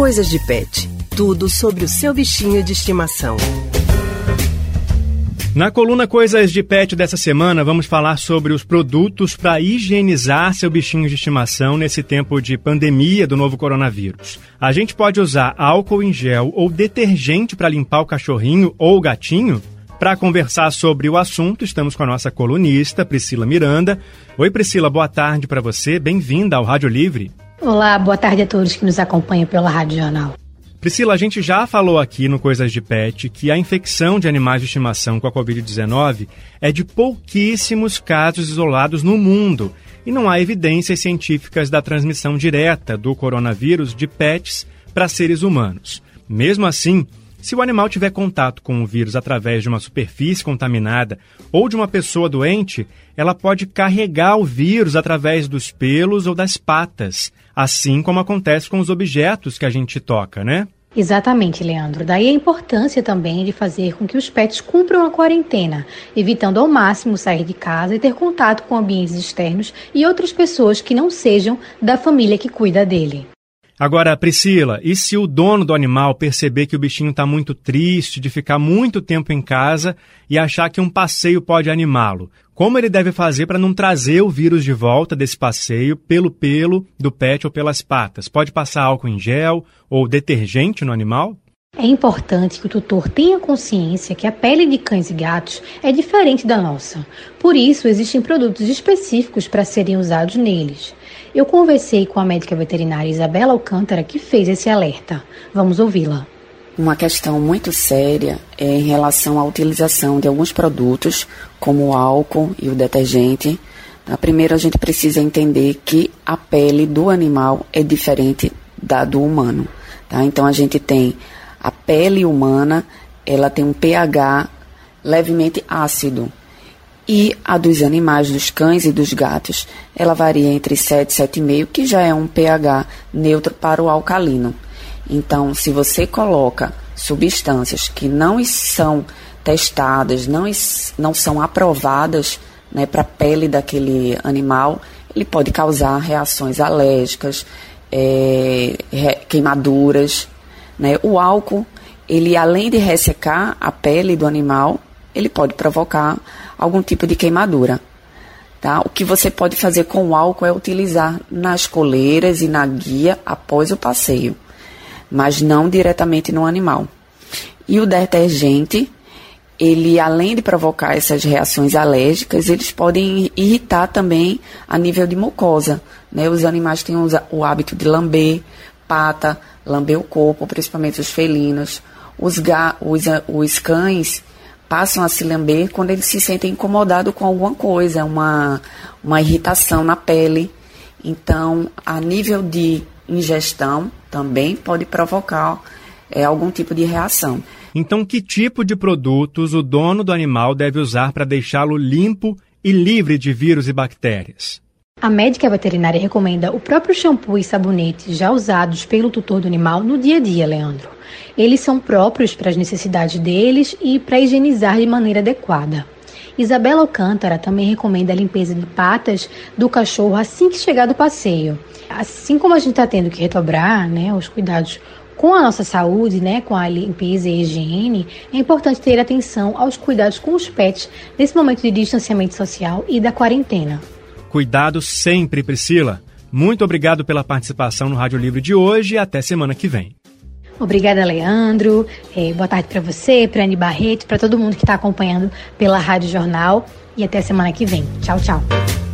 Coisas de Pet. Tudo sobre o seu bichinho de estimação. Na coluna Coisas de Pet dessa semana, vamos falar sobre os produtos para higienizar seu bichinho de estimação nesse tempo de pandemia do novo coronavírus. A gente pode usar álcool em gel ou detergente para limpar o cachorrinho ou o gatinho? Para conversar sobre o assunto, estamos com a nossa colunista, Priscila Miranda. Oi, Priscila, boa tarde para você. Bem-vinda ao Rádio Livre. Olá, boa tarde a todos que nos acompanham pela Rádio Jornal. Priscila, a gente já falou aqui no Coisas de Pet que a infecção de animais de estimação com a Covid-19 é de pouquíssimos casos isolados no mundo e não há evidências científicas da transmissão direta do coronavírus de pets para seres humanos. Mesmo assim, se o animal tiver contato com o vírus através de uma superfície contaminada ou de uma pessoa doente, ela pode carregar o vírus através dos pelos ou das patas, assim como acontece com os objetos que a gente toca, né? Exatamente, Leandro. Daí a importância também de fazer com que os pets cumpram a quarentena, evitando ao máximo sair de casa e ter contato com ambientes externos e outras pessoas que não sejam da família que cuida dele. Agora, Priscila, e se o dono do animal perceber que o bichinho está muito triste de ficar muito tempo em casa e achar que um passeio pode animá-lo? Como ele deve fazer para não trazer o vírus de volta desse passeio pelo pelo do pet ou pelas patas? Pode passar álcool em gel ou detergente no animal? É importante que o tutor tenha consciência que a pele de cães e gatos é diferente da nossa. Por isso, existem produtos específicos para serem usados neles. Eu conversei com a médica veterinária Isabela Alcântara, que fez esse alerta. Vamos ouvi-la. Uma questão muito séria é em relação à utilização de alguns produtos, como o álcool e o detergente. A primeira, a gente precisa entender que a pele do animal é diferente da do humano. Tá? Então, a gente tem a pele humana, ela tem um pH levemente ácido e a dos animais, dos cães e dos gatos, ela varia entre 7 e 7,5, que já é um pH neutro para o alcalino. Então, se você coloca substâncias que não são testadas, não, não são aprovadas né, para a pele daquele animal, ele pode causar reações alérgicas, é, queimaduras. Né? O álcool, ele além de ressecar a pele do animal, ele pode provocar algum tipo de queimadura. Tá? O que você pode fazer com o álcool é utilizar nas coleiras e na guia após o passeio, mas não diretamente no animal. E o detergente, ele além de provocar essas reações alérgicas, eles podem irritar também a nível de mucosa. Né? Os animais têm o hábito de lamber pata, lamber o corpo, principalmente os felinos. Os, ga, os, os cães, passam a se lamber quando eles se sentem incomodados com alguma coisa, uma, uma irritação na pele. Então, a nível de ingestão, também pode provocar é, algum tipo de reação. Então, que tipo de produtos o dono do animal deve usar para deixá-lo limpo e livre de vírus e bactérias? A médica veterinária recomenda o próprio shampoo e sabonete já usados pelo tutor do animal no dia a dia, Leandro. Eles são próprios para as necessidades deles e para higienizar de maneira adequada. Isabela Alcântara também recomenda a limpeza de patas do cachorro assim que chegar do passeio. Assim como a gente está tendo que retobrar né, os cuidados com a nossa saúde, né, com a limpeza e higiene, é importante ter atenção aos cuidados com os pets nesse momento de distanciamento social e da quarentena. Cuidado sempre, Priscila. Muito obrigado pela participação no Rádio Livre de hoje e até semana que vem. Obrigada, Leandro. É, boa tarde para você, para Anne Barreto, para todo mundo que está acompanhando pela Rádio Jornal. E até semana que vem. Tchau, tchau.